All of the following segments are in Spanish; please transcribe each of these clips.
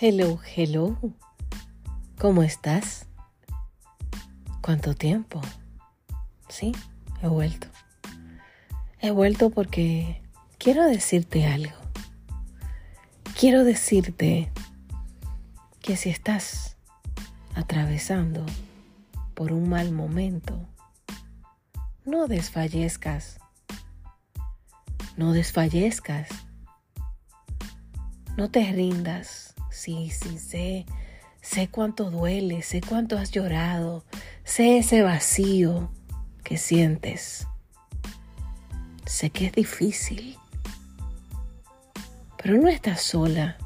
Hello, hello. ¿Cómo estás? ¿Cuánto tiempo? Sí, he vuelto. He vuelto porque quiero decirte algo. Quiero decirte que si estás atravesando por un mal momento, no desfallezcas. No desfallezcas. No te rindas Sí, sí, sé, sé cuánto duele, sé cuánto has llorado, sé ese vacío que sientes. Sé que es difícil, pero no estás sola,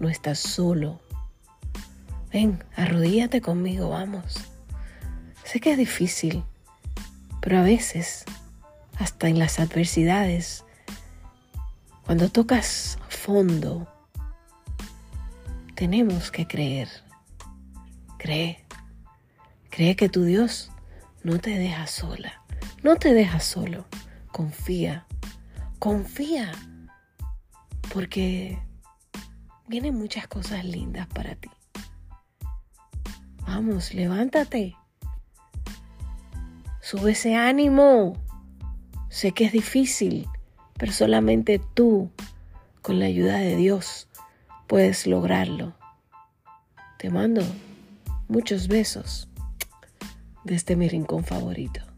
no estás solo. Ven, arrodíllate conmigo, vamos. Sé que es difícil, pero a veces, hasta en las adversidades, cuando tocas fondo, tenemos que creer. Cree. Cree que tu Dios no te deja sola. No te deja solo. Confía. Confía. Porque vienen muchas cosas lindas para ti. Vamos, levántate. Sube ese ánimo. Sé que es difícil, pero solamente tú, con la ayuda de Dios, puedes lograrlo. Te mando muchos besos desde mi rincón favorito.